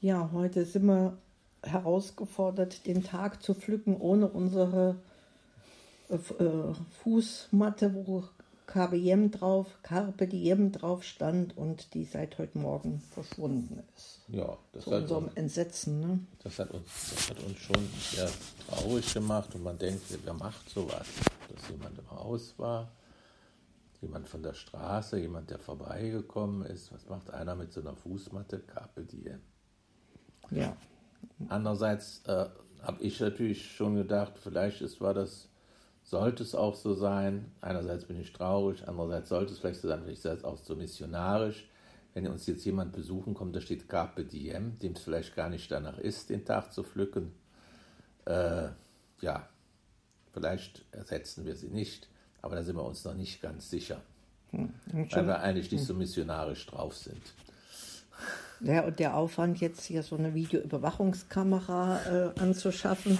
Ja, heute sind wir herausgefordert, den Tag zu pflücken ohne unsere äh, äh Fußmatte, wo KBM drauf, Carpe Diem drauf stand und die seit heute Morgen verschwunden ist. Ja, das Zu hat unserem uns, Entsetzen. Ne? das hat uns, das hat uns schon sehr traurig gemacht und man denkt, wer macht sowas? Dass jemand im Haus war, jemand von der Straße, jemand, der vorbeigekommen ist. Was macht einer mit so einer Fußmatte? Carpe Diem. Ja, Andererseits äh, habe ich natürlich schon gedacht, vielleicht ist, war das, sollte es auch so sein. Einerseits bin ich traurig, andererseits sollte es vielleicht so sein, vielleicht ist es auch so missionarisch. Wenn uns jetzt jemand besuchen kommt, da steht Carpe Diem, dem es vielleicht gar nicht danach ist, den Tag zu pflücken. Äh, ja, vielleicht ersetzen wir sie nicht, aber da sind wir uns noch nicht ganz sicher, und weil wir eigentlich nicht so missionarisch drauf sind. Ja, und der Aufwand, jetzt hier so eine Videoüberwachungskamera äh, anzuschaffen,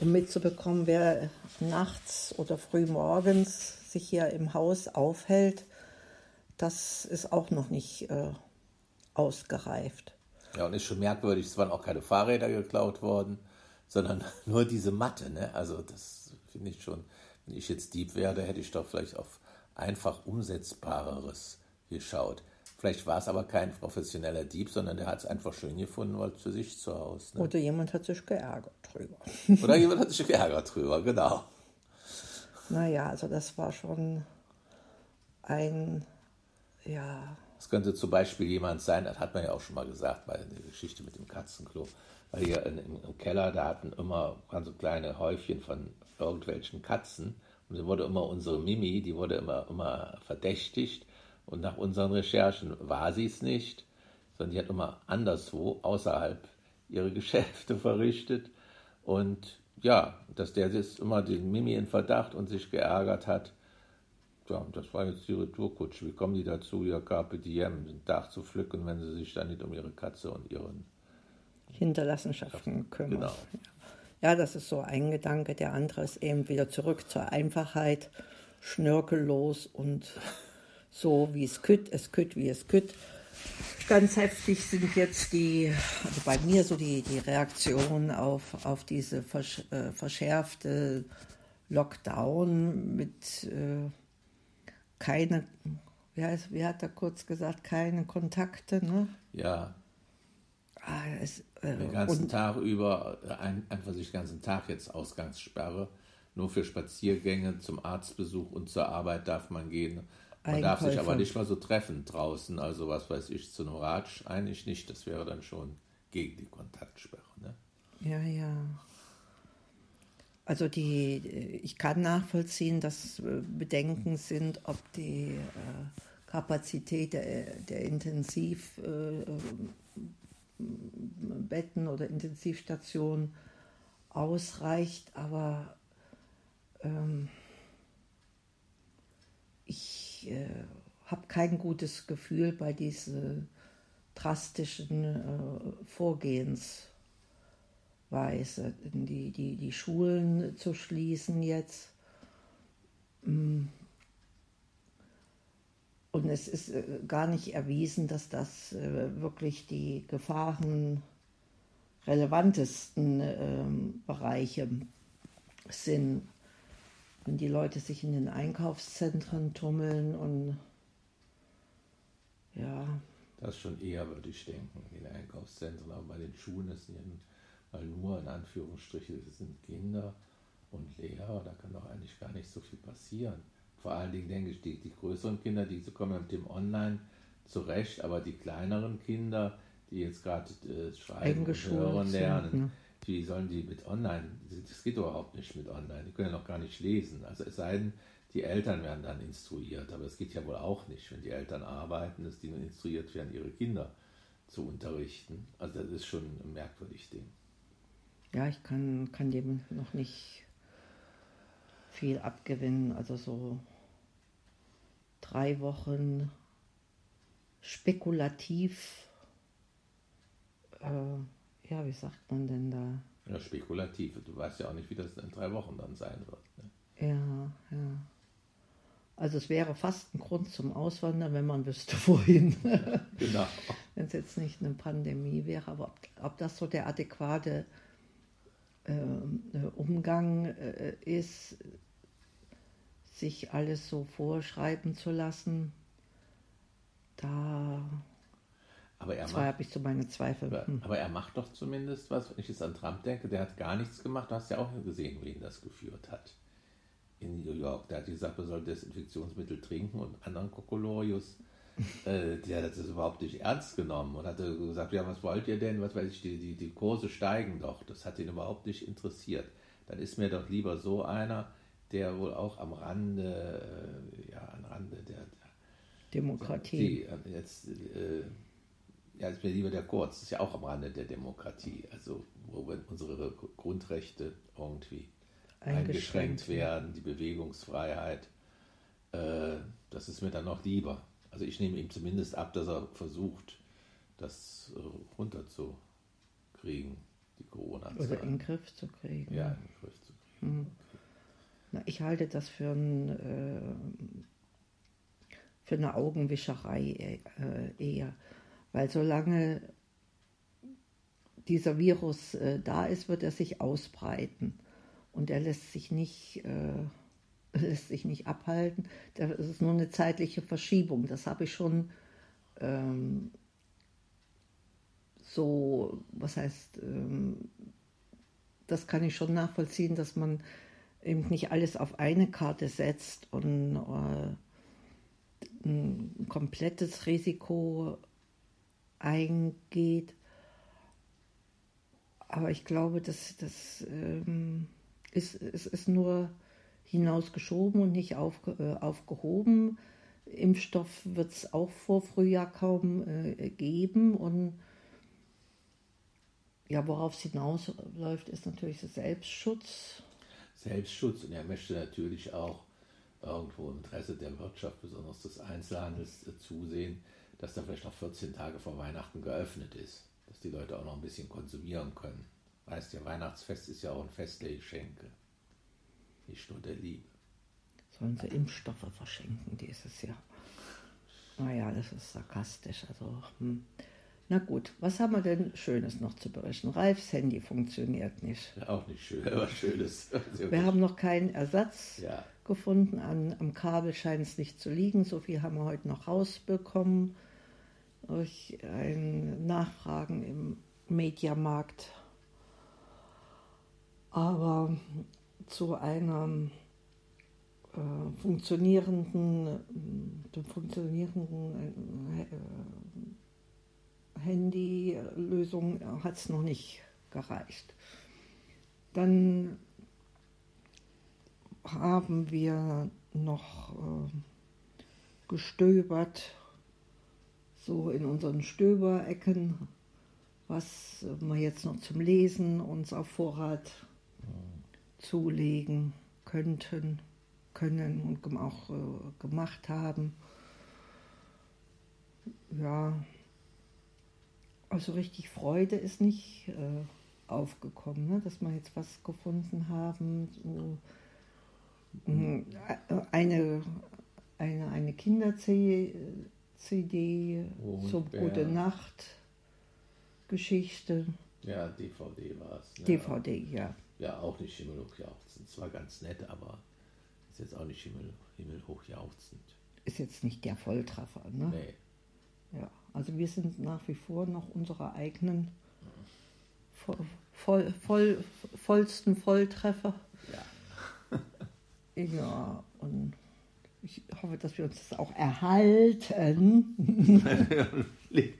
um mitzubekommen, wer nachts oder früh morgens sich hier im Haus aufhält, das ist auch noch nicht äh, ausgereift. Ja, und ist schon merkwürdig, es waren auch keine Fahrräder geklaut worden, sondern nur diese Matte. Ne? Also das finde ich schon, wenn ich jetzt Dieb wäre, hätte ich doch vielleicht auf einfach umsetzbareres geschaut. Vielleicht war es aber kein professioneller Dieb, sondern der hat es einfach schön gefunden, weil für sich zu Hause. Ne? Oder jemand hat sich geärgert drüber. Oder jemand hat sich geärgert drüber, genau. Naja, also das war schon ein, ja, Es könnte zum Beispiel jemand sein, das hat man ja auch schon mal gesagt bei der Geschichte mit dem Katzenklo, weil hier in, im, Keller, da hatten immer ganz so kleine Häufchen von irgendwelchen Katzen und da wurde immer unsere Mimi, die wurde immer, immer verdächtigt und nach unseren Recherchen war sie es nicht, sondern die hat immer anderswo außerhalb ihre Geschäfte verrichtet und ja, dass der jetzt immer den Mimi in Verdacht und sich geärgert hat, ja, das war jetzt die Retourkutsche. Wie kommen die dazu, ihr Carpe Diem, den Tag zu pflücken, wenn sie sich dann nicht um ihre Katze und ihren. Hinterlassenschaften kümmern. Genau. Ja, das ist so ein Gedanke. Der andere ist eben wieder zurück zur Einfachheit, schnörkellos und so wie es kütt, es kütt, wie es kütt. Ganz heftig sind jetzt die, also bei mir so die, die Reaktionen auf, auf diese versch, äh, verschärfte Lockdown mit äh, keine, wie, heißt, wie hat er kurz gesagt, keine Kontakte, ne? Ja, Ah, es, äh, den ganzen und, Tag über, ein, einfach sich den ganzen Tag jetzt Ausgangssperre. Nur für Spaziergänge, zum Arztbesuch und zur Arbeit darf man gehen. Man darf sich aber nicht mal so treffen draußen, also was weiß ich, zu einem Ratsch eigentlich nicht. Das wäre dann schon gegen die Kontaktsperre. Ne? Ja, ja. Also die, ich kann nachvollziehen, dass äh, Bedenken sind, ob die äh, Kapazität der, der Intensivbetten oder Intensivstationen ausreicht, aber ähm, ich äh, habe kein gutes Gefühl bei diesen drastischen äh, Vorgehensweise, die, die, die Schulen zu schließen jetzt. Mm. Und es ist äh, gar nicht erwiesen, dass das äh, wirklich die gefahrenrelevantesten ähm, Bereiche sind. Wenn die Leute sich in den Einkaufszentren tummeln und ja, Das schon eher, würde ich denken, in den Einkaufszentren, aber bei den Schulen ist ja mal nur in Anführungsstrichen, sind Kinder und Lehrer, da kann doch eigentlich gar nicht so viel passieren. Vor allen Dingen denke ich, die, die größeren Kinder, die kommen ja mit dem Online zurecht, aber die kleineren Kinder, die jetzt gerade äh, schreiben und hören sind, lernen, ne? Wie sollen die mit Online, das geht überhaupt nicht mit Online, die können ja noch gar nicht lesen. Also es sei denn, die Eltern werden dann instruiert, aber es geht ja wohl auch nicht, wenn die Eltern arbeiten, dass die nun instruiert werden, ihre Kinder zu unterrichten. Also das ist schon ein merkwürdig Ding. Ja, ich kann, kann dem noch nicht viel abgewinnen. Also so drei Wochen spekulativ, ja, wie sagt man denn da? Ja, spekulativ. Du weißt ja auch nicht, wie das in drei Wochen dann sein wird. Ne? Ja, ja. Also es wäre fast ein Grund zum Auswandern, wenn man wüsste, wohin. Genau. wenn es jetzt nicht eine Pandemie wäre, aber ob, ob das so der adäquate äh, Umgang äh, ist, sich alles so vorschreiben zu lassen, da aber er Zwar habe ich so meine Zweifel. Aber, Hm. aber er macht doch zumindest was, wenn ich jetzt an Trump denke, der hat gar nichts gemacht. Du hast ja auch gesehen, wen das geführt hat. In New York. Der hat gesagt, man soll Desinfektionsmittel trinken und anderen Kokolorius. äh, der hat das überhaupt nicht ernst genommen und hat gesagt, ja, was wollt ihr denn? Was weiß ich, die, die, die Kurse steigen doch. Das hat ihn überhaupt nicht interessiert. Dann ist mir doch lieber so einer, der wohl auch am Rande, äh, ja, am Rande der, Demokratie. die, äh, jetzt, äh, ja, ist mir lieber der Kurz, das ist ja auch am Rande der Demokratie, also wo unsere Grundrechte irgendwie eingeschränkt, Eingeschränkt, werden, die Bewegungsfreiheit, äh, das ist mir dann noch lieber. Also ich nehme ihm zumindest ab, dass er versucht, das äh, runterzukriegen, die Oder in den Griff zu kriegen. Ja, in den Griff zu kriegen. Na, ich halte das für, ein, äh, für eine Augenwischerei äh, eher. Weil solange dieser Virus äh, da ist, wird er sich ausbreiten. Und er lässt sich nicht, äh, lässt sich nicht abhalten. Das ist nur eine zeitliche Verschiebung. Das habe ich schon ähm, so, was heißt, ähm, das kann ich schon nachvollziehen, dass man eben nicht alles auf eine Karte setzt und äh, ein komplettes Risiko eingeht. Aber ich glaube, das, das ähm, ist, es ist nur hinausgeschoben und nicht aufge, äh, aufgehoben. Impfstoff wird es auch vor Frühjahr kaum äh, geben. Und ja, worauf es hinausläuft, ist natürlich der Selbstschutz. Selbstschutz und er möchte natürlich auch irgendwo im Interesse der Wirtschaft, besonders des Einzelhandels, äh, zusehen, dass da vielleicht noch 14 Tage vor Weihnachten geöffnet ist, dass die Leute auch noch ein bisschen konsumieren können. Weißt ja, Weihnachtsfest ist ja auch ein Fest der Geschenke, nicht nur der Liebe. Sollen sie Impfstoffe verschenken dieses Jahr? Naja, das ist sarkastisch. Also, hm. Na gut, was haben wir denn Schönes noch zu berichten? Ralfs Handy funktioniert nicht. Auch nicht schön, aber schönes. Wir haben noch keinen Ersatz ja, gefunden. An, am Kabel scheint es nicht zu liegen. So viel haben wir heute noch rausbekommen durch ein Nachfragen im Mediamarkt. Aber zu einem äh, funktionierenden, äh, funktionierenden äh, Handylösung hat es noch nicht gereicht. Dann haben wir noch äh, gestöbert, so in unseren Stöberecken, was wir jetzt noch zum Lesen uns auf Vorrat zulegen könnten, können und auch äh, gemacht haben. Ja, also richtig Freude ist nicht äh, aufgekommen, ne? dass wir jetzt was gefunden haben. So, mh, eine, eine, eine Kinder-CD so Mondbär. Gute Nacht Geschichte, ja, DVD war es. Ne? DVD, ja. Ja, auch nicht himmelhochjauchzend. Zwar ganz nett, aber ist jetzt auch nicht himmel, himmelhochjauchzend. Ist jetzt nicht der Volltreffer, ne? Nee. Ja, also wir sind nach wie vor noch unsere eigenen voll, voll, voll, vollsten Volltreffer. Ja. Ja, und ich hoffe, dass wir uns das auch erhalten.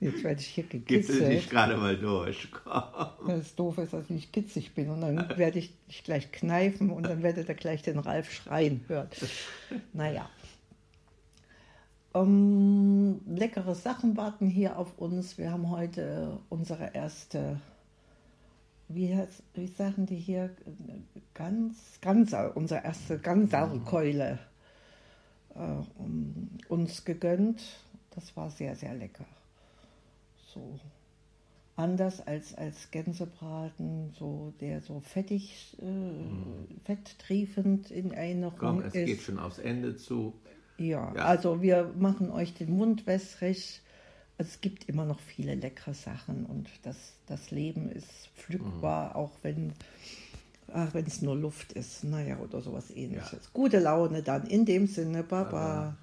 Jetzt werde ich hier gekitzelt. nicht gerade mal durch. Das doof ist, dass ich nicht kitzig bin. Und dann werde ich dich gleich kneifen und dann werdet ihr gleich den Ralf schreien hören. Naja. Ähm, leckere Sachen warten hier auf uns. Wir haben heute unsere erste, wie, wie sagen die hier, ganz, Ganser, unsere erste Ganserkeule äh, um, uns gegönnt. Das war sehr, sehr lecker. So anders als, als Gänsebraten, so der so fettig, äh, fetttriefend in Erinnerung Komm, es ist. geht schon aufs Ende zu. Ja, Ja. also wir machen euch den Mund wässrig Also es gibt immer noch viele leckere Sachen und das, das Leben ist pflückbar, mhm. auch wenn ach, wenn es nur Luft ist, naja, oder sowas ähnliches. Ja. Gute Laune dann, in dem Sinne, Baba. Baba.